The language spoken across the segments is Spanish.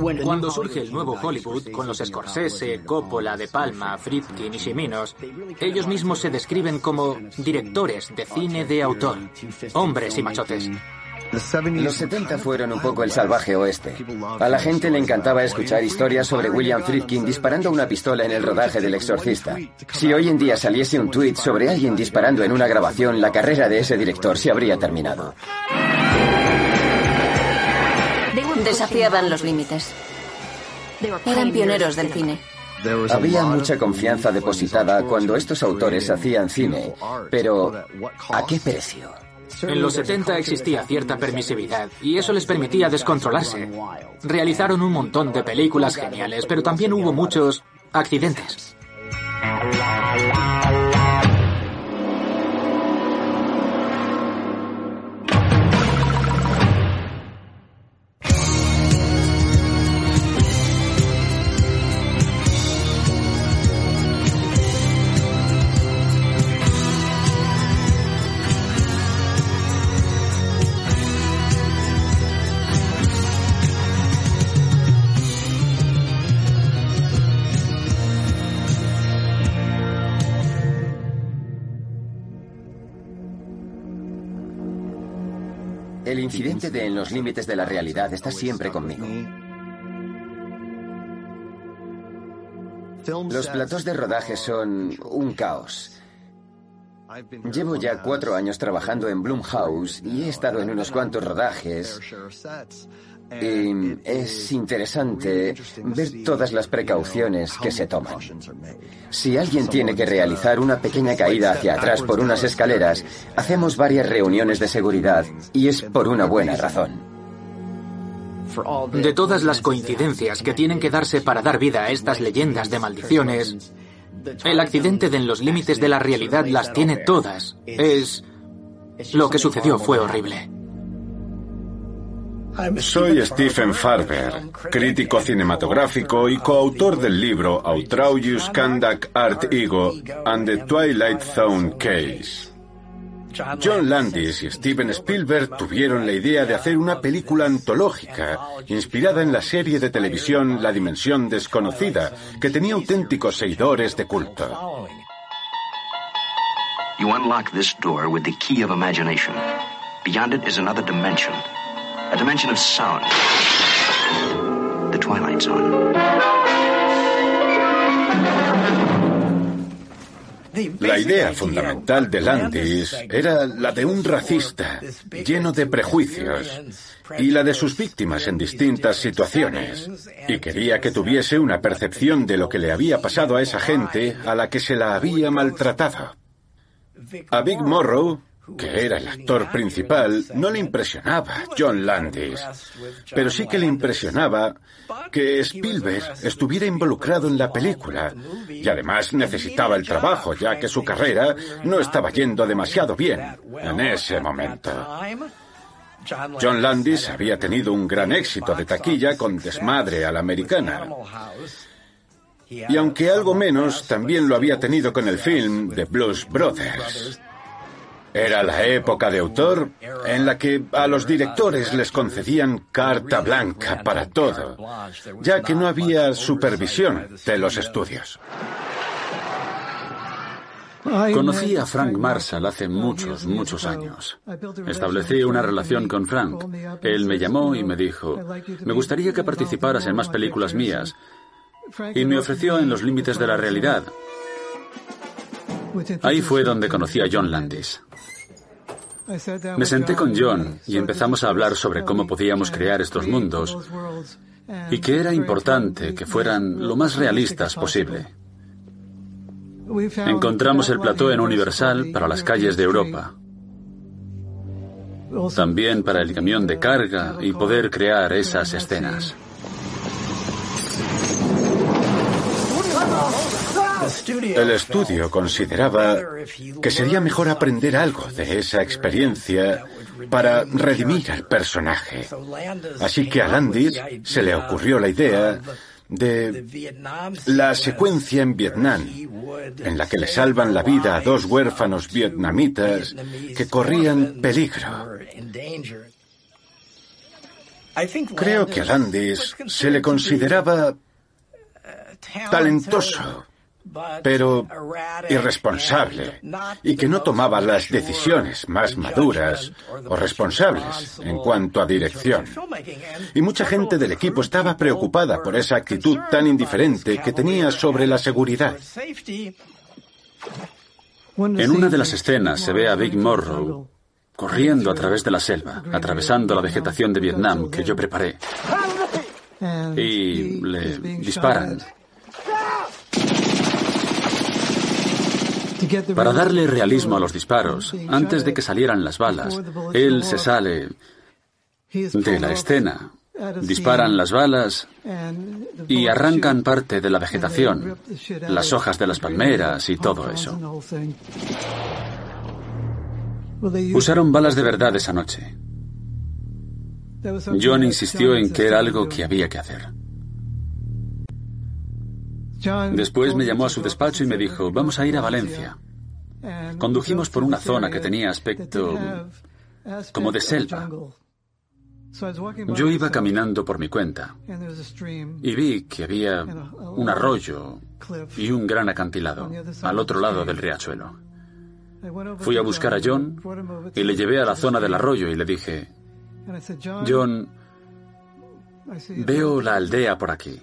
Cuando surge el nuevo Hollywood, con los Scorsese, Coppola, De Palma, Friedkin y Shiminos, ellos mismos se describen como directores de cine de autor, hombres y machotes. Los 70 fueron un poco el salvaje oeste. A la gente le encantaba escuchar historias sobre William Friedkin disparando una pistola en el rodaje del exorcista. Si hoy en día saliese un tuit sobre alguien disparando en una grabación, la carrera de ese director se habría terminado. Desafiaban los límites. Eran pioneros del cine. Había mucha confianza depositada cuando estos autores hacían cine, pero ¿a qué precio? En los 70 existía cierta permisividad y eso les permitía descontrolarse. Realizaron un montón de películas geniales, pero también hubo muchos accidentes. Incidente de En los límites de la realidad está siempre conmigo. Los platos de rodaje son un caos. Llevo ya cuatro años trabajando en Blumhouse y he estado en unos cuantos rodajes. Y es interesante ver todas las precauciones que se toman. Si alguien tiene que realizar una pequeña caída hacia atrás por unas escaleras, hacemos varias reuniones de seguridad y es por una buena razón. De todas las coincidencias que tienen que darse para dar vida a estas leyendas de maldiciones, el accidente de en los límites de la realidad las tiene todas. Es... Lo que sucedió fue horrible. Soy Stephen Farber, crítico cinematográfico y coautor del libro Outrageous Conduct Art Ego and the Twilight Zone Case. John Landis y Steven Spielberg tuvieron la idea de hacer una película antológica inspirada en la serie de televisión La Dimensión Desconocida, que tenía auténticos seguidores de culto. You unlock this door with the key of imagination. Beyond it is another dimension. Sound. La idea fundamental de Landis era la de un racista, lleno de prejuicios, y la de sus víctimas en distintas situaciones, y quería que tuviese una percepción de lo que le había pasado a esa gente a la que se la había maltratado. A Big Morrow que era el actor principal, no le impresionaba John Landis, pero sí que le impresionaba que Spielberg estuviera involucrado en la película y además necesitaba el trabajo ya que su carrera no estaba yendo demasiado bien en ese momento. John Landis había tenido un gran éxito de taquilla con Desmadre a la americana. Y aunque algo menos, también lo había tenido con el film The Blues Brothers. Era la época de autor en la que a los directores les concedían carta blanca para todo, ya que no había supervisión de los estudios. Conocí a Frank Marshall hace muchos, muchos años. Establecí una relación con Frank. Él me llamó y me dijo, me gustaría que participaras en más películas mías. Y me ofreció en los límites de la realidad. Ahí fue donde conocí a John Landis. Me senté con John y empezamos a hablar sobre cómo podíamos crear estos mundos y que era importante que fueran lo más realistas posible. Encontramos el plató en Universal para las calles de Europa. También para el camión de carga y poder crear esas escenas. El estudio consideraba que sería mejor aprender algo de esa experiencia para redimir al personaje. Así que a Landis se le ocurrió la idea de la secuencia en Vietnam, en la que le salvan la vida a dos huérfanos vietnamitas que corrían peligro. Creo que a Landis se le consideraba talentoso, pero irresponsable, y que no tomaba las decisiones más maduras o responsables en cuanto a dirección. Y mucha gente del equipo estaba preocupada por esa actitud tan indiferente que tenía sobre la seguridad. En una de las escenas se ve a Big Morrow corriendo a través de la selva, atravesando la vegetación de Vietnam que yo preparé. Y le disparan. Para darle realismo a los disparos, antes de que salieran las balas, él se sale de la escena. Disparan las balas y arrancan parte de la vegetación, las hojas de las palmeras y todo eso. Usaron balas de verdad esa noche. John insistió en que era algo que había que hacer. Después me llamó a su despacho y me dijo, vamos a ir a Valencia. Condujimos por una zona que tenía aspecto como de selva. Yo iba caminando por mi cuenta y vi que había un arroyo y un gran acantilado al otro lado del riachuelo. Fui a buscar a John y le llevé a la zona del arroyo y le dije, John, veo la aldea por aquí.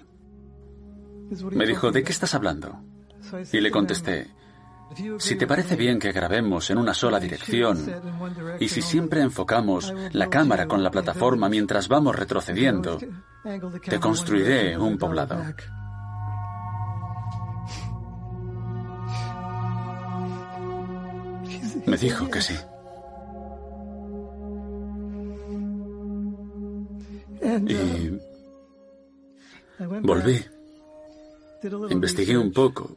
Me dijo, ¿de qué estás hablando? Y le contesté, si te parece bien que grabemos en una sola dirección y si siempre enfocamos la cámara con la plataforma mientras vamos retrocediendo, te construiré un poblado. Me dijo que sí. Y volví. Investigué un poco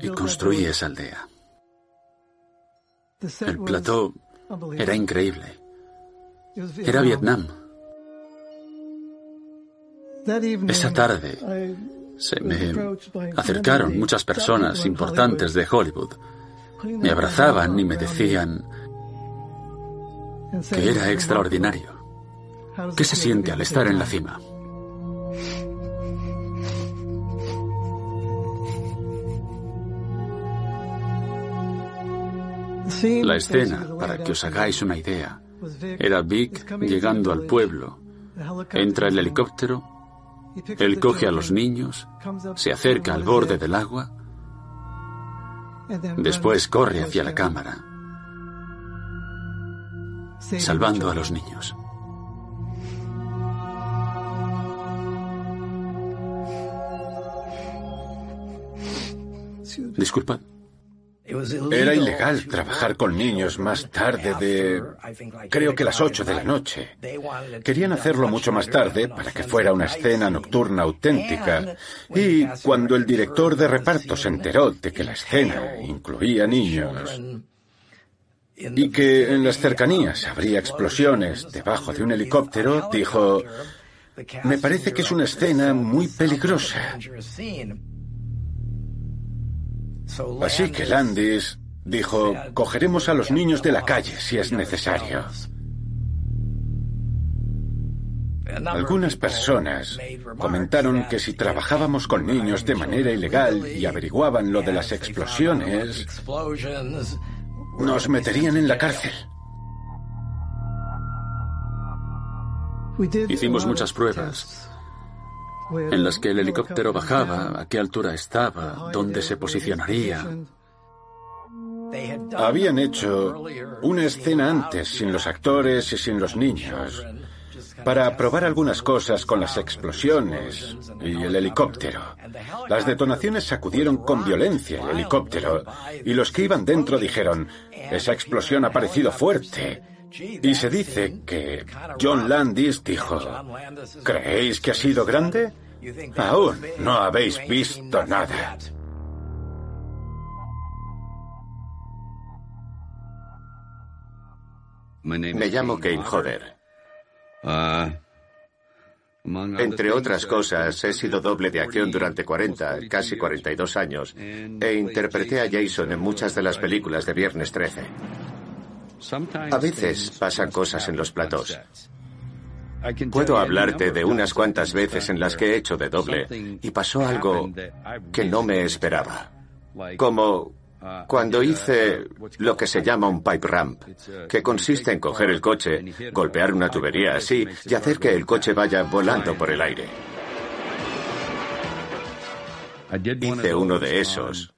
y construí esa aldea. El plató era increíble. Era Vietnam. Esa tarde se me acercaron muchas personas importantes de Hollywood me abrazaban y me decían que era extraordinario. ¿Qué se siente al estar en la cima? La escena, para que os hagáis una idea, era Vic llegando al pueblo. Entra el helicóptero, él coge a los niños, se acerca al borde del agua Después corre hacia la cámara, salvando a los niños. Disculpad. Era ilegal trabajar con niños más tarde de, creo que las 8 de la noche. Querían hacerlo mucho más tarde para que fuera una escena nocturna auténtica. Y cuando el director de reparto se enteró de que la escena incluía niños y que en las cercanías habría explosiones debajo de un helicóptero, dijo, me parece que es una escena muy peligrosa. Así que Landis dijo, cogeremos a los niños de la calle si es necesario. Algunas personas comentaron que si trabajábamos con niños de manera ilegal y averiguaban lo de las explosiones, nos meterían en la cárcel. Hicimos muchas pruebas en las que el helicóptero bajaba, a qué altura estaba, dónde se posicionaría. Habían hecho una escena antes sin los actores y sin los niños para probar algunas cosas con las explosiones y el helicóptero. Las detonaciones sacudieron con violencia el helicóptero y los que iban dentro dijeron, esa explosión ha parecido fuerte. Y se dice que John Landis dijo, ¿creéis que ha sido grande? Aún no habéis visto nada. Me llamo Kane Hodder. Entre otras cosas, he sido doble de acción durante 40, casi 42 años, e interpreté a Jason en muchas de las películas de Viernes 13. A veces pasan cosas en los platos. Puedo hablarte de unas cuantas veces en las que he hecho de doble y pasó algo que no me esperaba. Como cuando hice lo que se llama un pipe ramp, que consiste en coger el coche, golpear una tubería así y hacer que el coche vaya volando por el aire. Hice uno de esos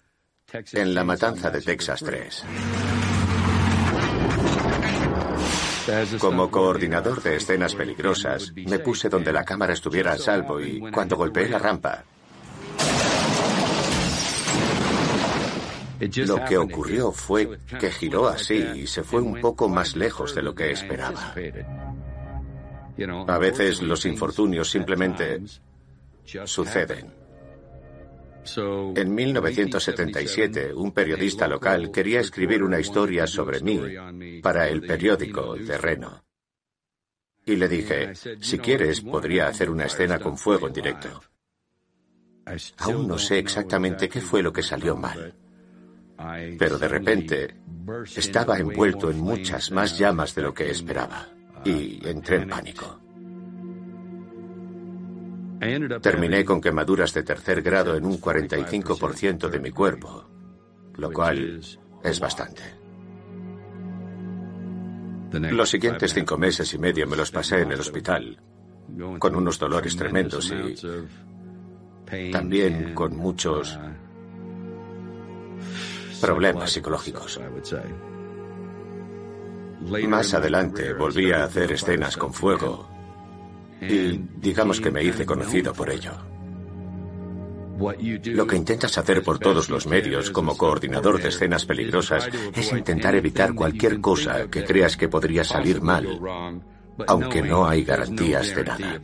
en la matanza de Texas 3. Como coordinador de escenas peligrosas, me puse donde la cámara estuviera a salvo y cuando golpeé la rampa, Lo que ocurrió fue que giró así y se fue un poco más lejos de lo que esperaba. A veces los infortunios simplemente suceden. En 1977, un periodista local quería escribir una historia sobre mí para el periódico de Reno. Y le dije, si quieres, podría hacer una escena con fuego en directo. Aún no sé exactamente qué fue lo que salió mal. Pero de repente estaba envuelto en muchas más llamas de lo que esperaba y entré en pánico. Terminé con quemaduras de tercer grado en un 45% de mi cuerpo, lo cual es bastante. Los siguientes cinco meses y medio me los pasé en el hospital, con unos dolores tremendos y también con muchos problemas psicológicos. Más adelante volví a hacer escenas con fuego y digamos que me hice conocido por ello. Lo que intentas hacer por todos los medios como coordinador de escenas peligrosas es intentar evitar cualquier cosa que creas que podría salir mal, aunque no hay garantías de nada.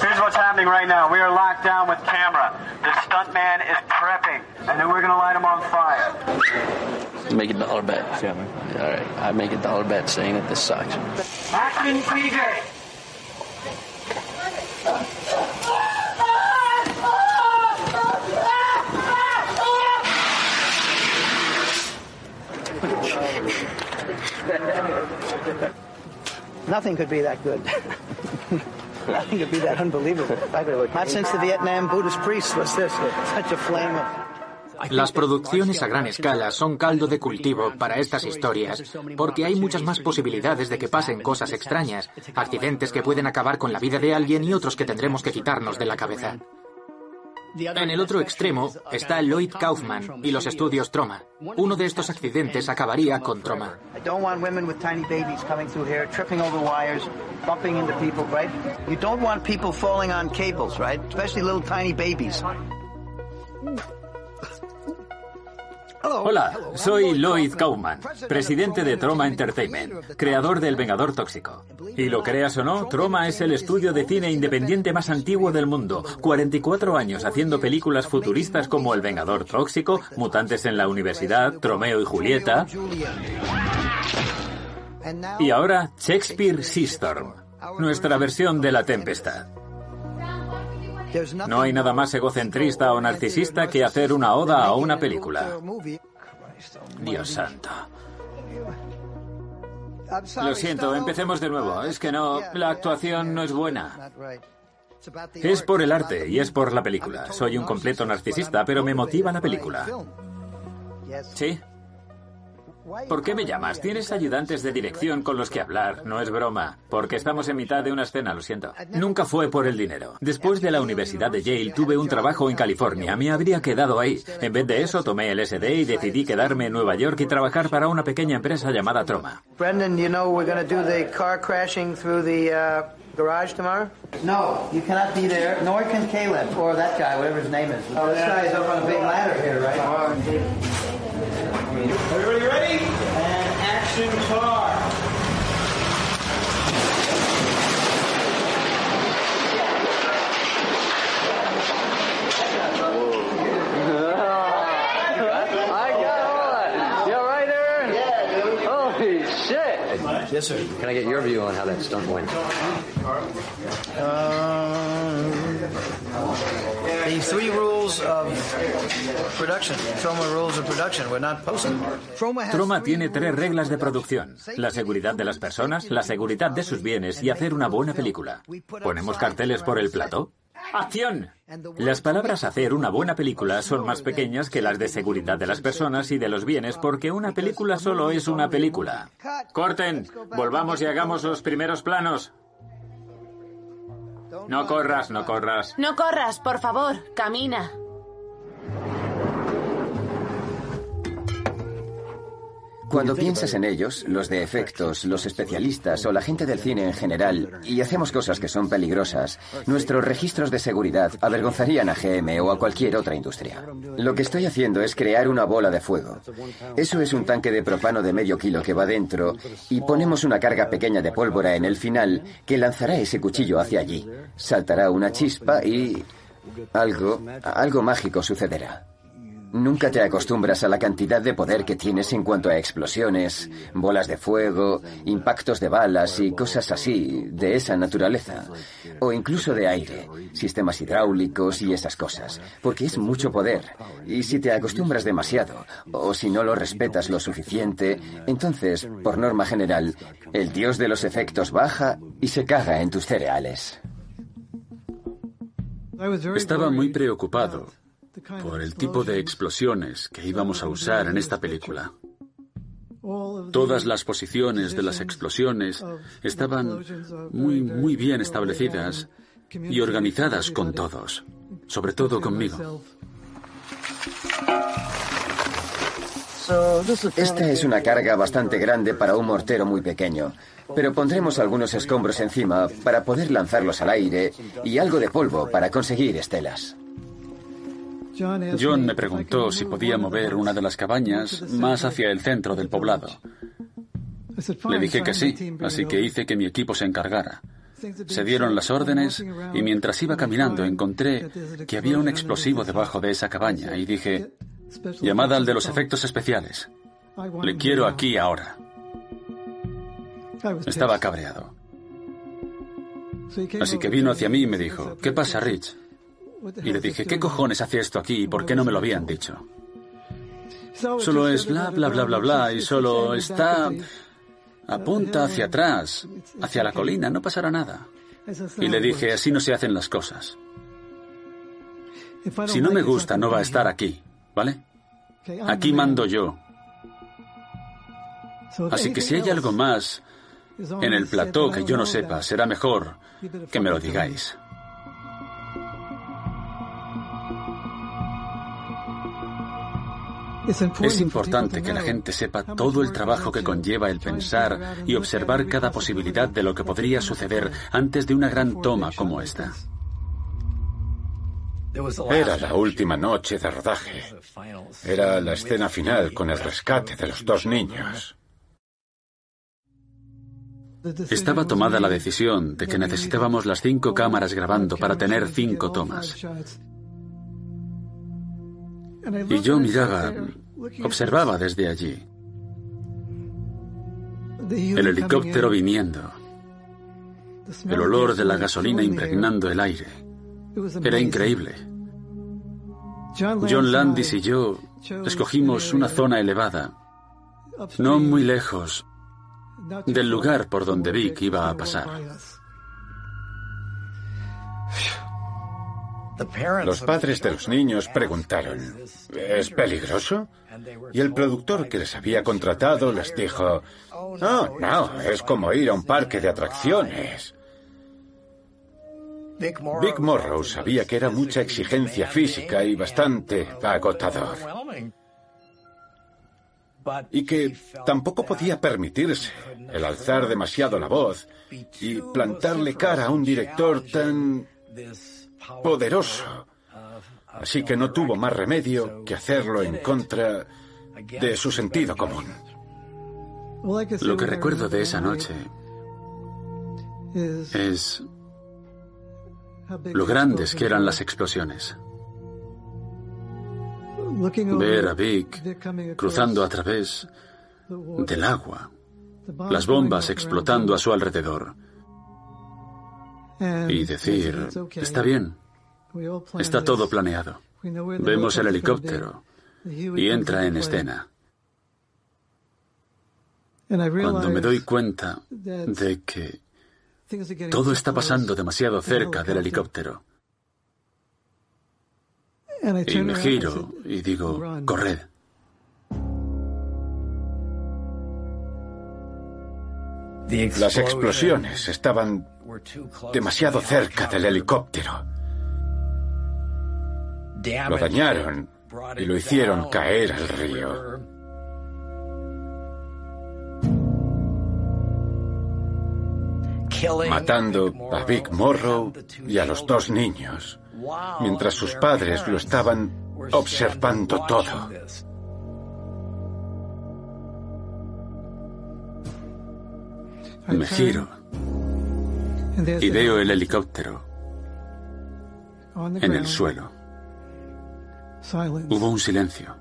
Here's what's happening right now. We are locked down with camera. The stuntman is prepping, and then we're gonna light him on fire. Make a dollar bet. Yeah, man. All right, I make a dollar bet saying that this sucks. Action, PJ. Nothing could be that good. Nothing could be that unbelievable. Not since the Vietnam Buddhist priest was this such a flame of Las producciones a gran escala son caldo de cultivo para estas historias, porque hay muchas más posibilidades de que pasen cosas extrañas, accidentes que pueden acabar con la vida de alguien y otros que tendremos que quitarnos de la cabeza. En el otro extremo está Lloyd Kaufman y los estudios Troma. Uno de estos accidentes acabaría con Troma. Hola, soy Lloyd Kaufman, presidente de Troma Entertainment, creador del Vengador Tóxico. Y lo creas o no, Troma es el estudio de cine independiente más antiguo del mundo. 44 años haciendo películas futuristas como El Vengador Tóxico, Mutantes en la Universidad, Tromeo y Julieta. Y ahora Shakespeare Seastorm, nuestra versión de La Tempestad. No hay nada más egocentrista o narcisista que hacer una oda a una película. Dios santo. Lo siento, empecemos de nuevo. Es que no, la actuación no es buena. Es por el arte y es por la película. Soy un completo narcisista, pero me motiva la película. ¿Sí? ¿Por qué me llamas? Tienes ayudantes de dirección con los que hablar, no es broma. Porque estamos en mitad de una escena, lo siento. Nunca fue por el dinero. Después de la Universidad de Yale tuve un trabajo en California, me habría quedado ahí. En vez de eso tomé el SD y decidí quedarme en Nueva York y trabajar para una pequeña empresa llamada Troma. Brendan, you know we're going to do the car crashing through the uh, garage tomorrow? No, you cannot be there, nor can Caleb, or that guy, whatever his name is. Oh, this guy is up on a big ladder here, right? Holy shit. Yes, sir. Can I get your view on how that stunt went? Um, the three rules of production. Troma rules of production. We're not posting. Troma tiene tres reglas de producción. La seguridad de las personas, la seguridad de sus bienes y hacer una buena película. ¿Ponemos carteles por el plato? ¡Acción! Las palabras hacer una buena película son más pequeñas que las de seguridad de las personas y de los bienes porque una película solo es una película. Corten, volvamos y hagamos los primeros planos. No corras, no corras. No corras, por favor, camina. Cuando piensas en ellos, los de efectos, los especialistas o la gente del cine en general, y hacemos cosas que son peligrosas, nuestros registros de seguridad avergonzarían a GM o a cualquier otra industria. Lo que estoy haciendo es crear una bola de fuego. Eso es un tanque de propano de medio kilo que va dentro y ponemos una carga pequeña de pólvora en el final que lanzará ese cuchillo hacia allí. Saltará una chispa y... algo, algo mágico sucederá. Nunca te acostumbras a la cantidad de poder que tienes en cuanto a explosiones, bolas de fuego, impactos de balas y cosas así, de esa naturaleza. O incluso de aire, sistemas hidráulicos y esas cosas. Porque es mucho poder. Y si te acostumbras demasiado, o si no lo respetas lo suficiente, entonces, por norma general, el dios de los efectos baja y se caga en tus cereales. Estaba muy preocupado por el tipo de explosiones que íbamos a usar en esta película. Todas las posiciones de las explosiones estaban muy, muy bien establecidas y organizadas con todos, sobre todo conmigo. Esta es una carga bastante grande para un mortero muy pequeño, pero pondremos algunos escombros encima para poder lanzarlos al aire y algo de polvo para conseguir estelas. John me preguntó si podía mover una de las cabañas más hacia el centro del poblado. Le dije que sí, así que hice que mi equipo se encargara. Se dieron las órdenes y mientras iba caminando encontré que había un explosivo debajo de esa cabaña y dije, llamada al de los efectos especiales. Le quiero aquí ahora. Estaba cabreado. Así que vino hacia mí y me dijo, ¿qué pasa, Rich? Y le dije, ¿qué cojones hace esto aquí y por qué no me lo habían dicho? Solo es bla, bla, bla, bla, bla, y solo está... apunta hacia atrás, hacia la colina, no pasará nada. Y le dije, así no se hacen las cosas. Si no me gusta, no va a estar aquí, ¿vale? Aquí mando yo. Así que si hay algo más en el plató que yo no sepa, será mejor que me lo digáis. Es importante que la gente sepa todo el trabajo que conlleva el pensar y observar cada posibilidad de lo que podría suceder antes de una gran toma como esta. Era la última noche de rodaje. Era la escena final con el rescate de los dos niños. Estaba tomada la decisión de que necesitábamos las cinco cámaras grabando para tener cinco tomas. Y yo miraba, observaba desde allí. El helicóptero viniendo. El olor de la gasolina impregnando el aire. Era increíble. John Landis y yo escogimos una zona elevada, no muy lejos del lugar por donde Vic iba a pasar. Los padres de los niños preguntaron, ¿es peligroso? Y el productor que les había contratado les dijo, no, no, es como ir a un parque de atracciones. Big Morrow sabía que era mucha exigencia física y bastante agotador. Y que tampoco podía permitirse el alzar demasiado la voz y plantarle cara a un director tan poderoso. Así que no tuvo más remedio que hacerlo en contra de su sentido común. Lo que recuerdo de esa noche es lo grandes que eran las explosiones. Ver a Vic cruzando a través del agua las bombas explotando a su alrededor y decir, está bien, está todo planeado. Vemos el helicóptero y entra en escena. Cuando me doy cuenta de que todo está pasando demasiado cerca del helicóptero, y me giro y digo, corred. Las explosiones estaban demasiado cerca del helicóptero. Lo dañaron y lo hicieron caer al río. Matando a Vic Morrow y a los dos niños, mientras sus padres lo estaban observando todo. Me giro y veo el helicóptero en el suelo. Hubo un silencio.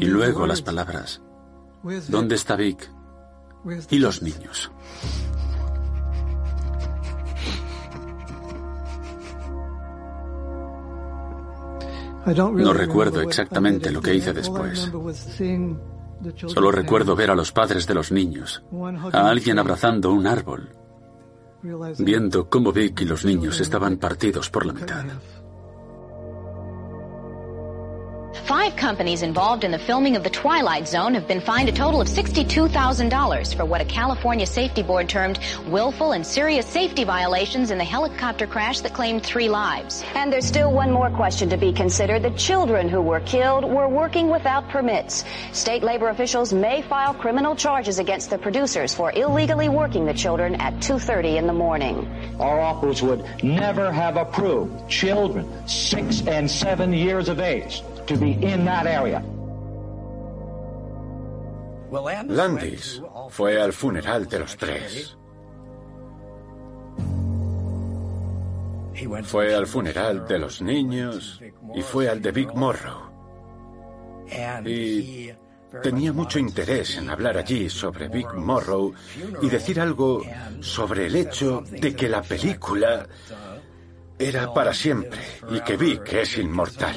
Y luego las palabras. ¿Dónde está Vic? Y los niños. No recuerdo exactamente lo que hice después. Solo recuerdo ver a los padres de los niños, a alguien abrazando un árbol, viendo cómo Vic y los niños estaban partidos por la mitad. Five companies involved in the filming of The Twilight Zone have been fined a total of $62,000 for what a California safety board termed willful and serious safety violations in the helicopter crash that claimed three lives. And there's still one more question to be considered. The children who were killed were working without permits. State labor officials may file criminal charges against the producers for illegally working the children at 2.30 in the morning. Our officers would never have approved children six and seven years of age to be in that area. Landis fue al funeral de los tres. Fue al funeral de los niños y fue al de Big Morrow. Y tenía mucho interés en hablar allí sobre Big Morrow y decir algo sobre el hecho de que la película era para siempre y que Vic es inmortal.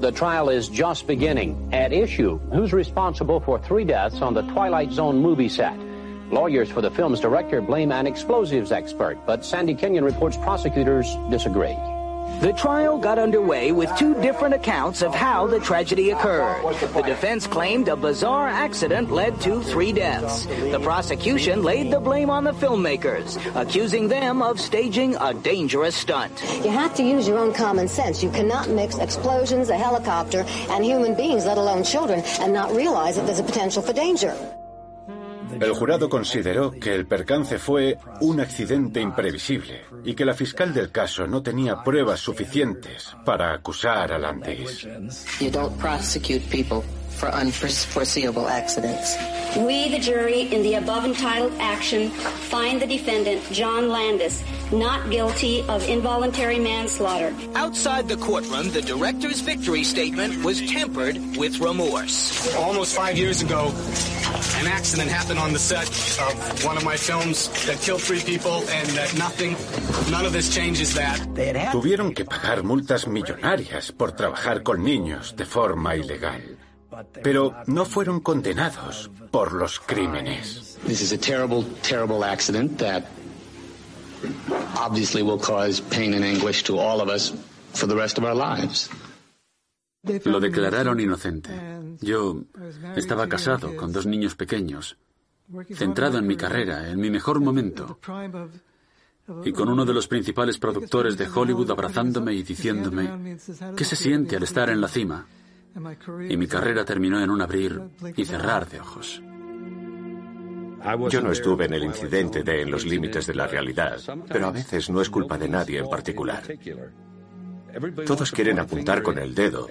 The trial is just beginning. At issue, who's responsible for three deaths on the Twilight Zone movie set? Lawyers for the film's director blame an explosives expert, but Sandy Kenyon reports prosecutors disagree. The trial got underway with two different accounts of how the tragedy occurred. The defense claimed a bizarre accident led to three deaths. The prosecution laid the blame on the filmmakers, accusing them of staging a dangerous stunt. You have to use your own common sense. You cannot mix explosions, a helicopter, and human beings, let alone children, and not realize that there's a potential for danger. El jurado consideró que el percance fue un accidente imprevisible y que la fiscal del caso no tenía pruebas suficientes para acusar a Landis. You don't prosecute people for unforeseeable accidents. We, the jury, in the above entitled action, find the defendant, John Landis, not guilty of involuntary manslaughter. Outside the courtroom, the director's victory statement was tempered with remorse. Almost five years ago, an accident happened on the set of one of my films that killed three people and that nothing, none of this changes that. Tuvieron que pagar multas millonarias por trabajar con niños de forma ilegal. Pero no fueron condenados por los crímenes. This is a terrible, terrible accident that obviously will cause pain and anguish to all of us for the rest of our lives. Lo declararon inocente. Yo estaba casado con dos niños pequeños, centrado en mi carrera, en mi mejor momento, y con uno de los principales productores de Hollywood abrazándome y diciéndome, ¿qué se siente al estar en la cima? Y mi carrera terminó en un abrir y cerrar de ojos. Yo no estuve en el incidente de En los límites de la realidad, pero a veces no es culpa de nadie en particular. Todos quieren apuntar con el dedo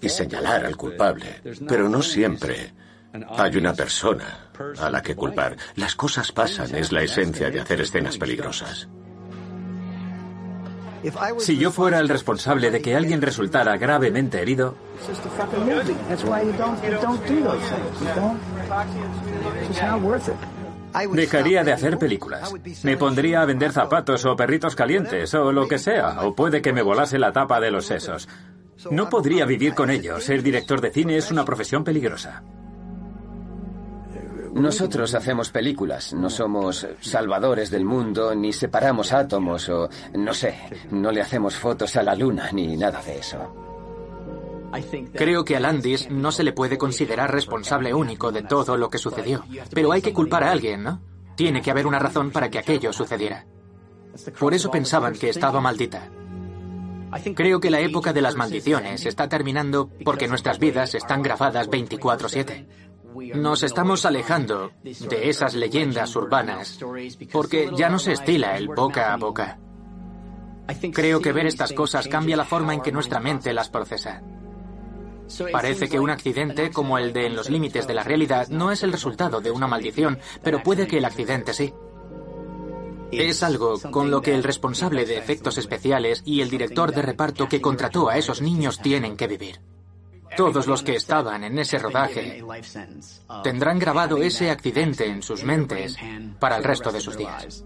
y señalar al culpable, pero no siempre Hay una persona a la que culpar. Las cosas pasan, es la esencia de hacer escenas peligrosas. Si yo fuera el responsable de que alguien resultara gravemente herido, dejaría de hacer películas. Me pondría a vender zapatos o perritos calientes o lo que sea, o puede que me volase la tapa de los sesos. No podría vivir con ello. Ser director de cine es una profesión peligrosa. Nosotros hacemos películas, no somos salvadores del mundo, ni separamos átomos o, no sé, no le hacemos fotos a la luna, ni nada de eso. Creo que a Landis no se le puede considerar responsable único de todo lo que sucedió, pero hay que culpar a alguien, ¿no? Tiene que haber una razón para que aquello sucediera. Por eso pensaban que estaba maldita. Creo que la época de las maldiciones está terminando porque nuestras vidas están grabadas 24/7. Nos estamos alejando de esas leyendas urbanas porque ya no se estila el boca a boca. Creo que ver estas cosas cambia la forma en que nuestra mente las procesa. Parece que un accidente como el de En los límites de la realidad no es el resultado de una maldición, pero puede que el accidente sí. Es algo con lo que el responsable de efectos especiales y el director de reparto que contrató a esos niños tienen que vivir. Todos los que estaban en ese rodaje tendrán grabado ese accidente en sus mentes para el resto de sus días.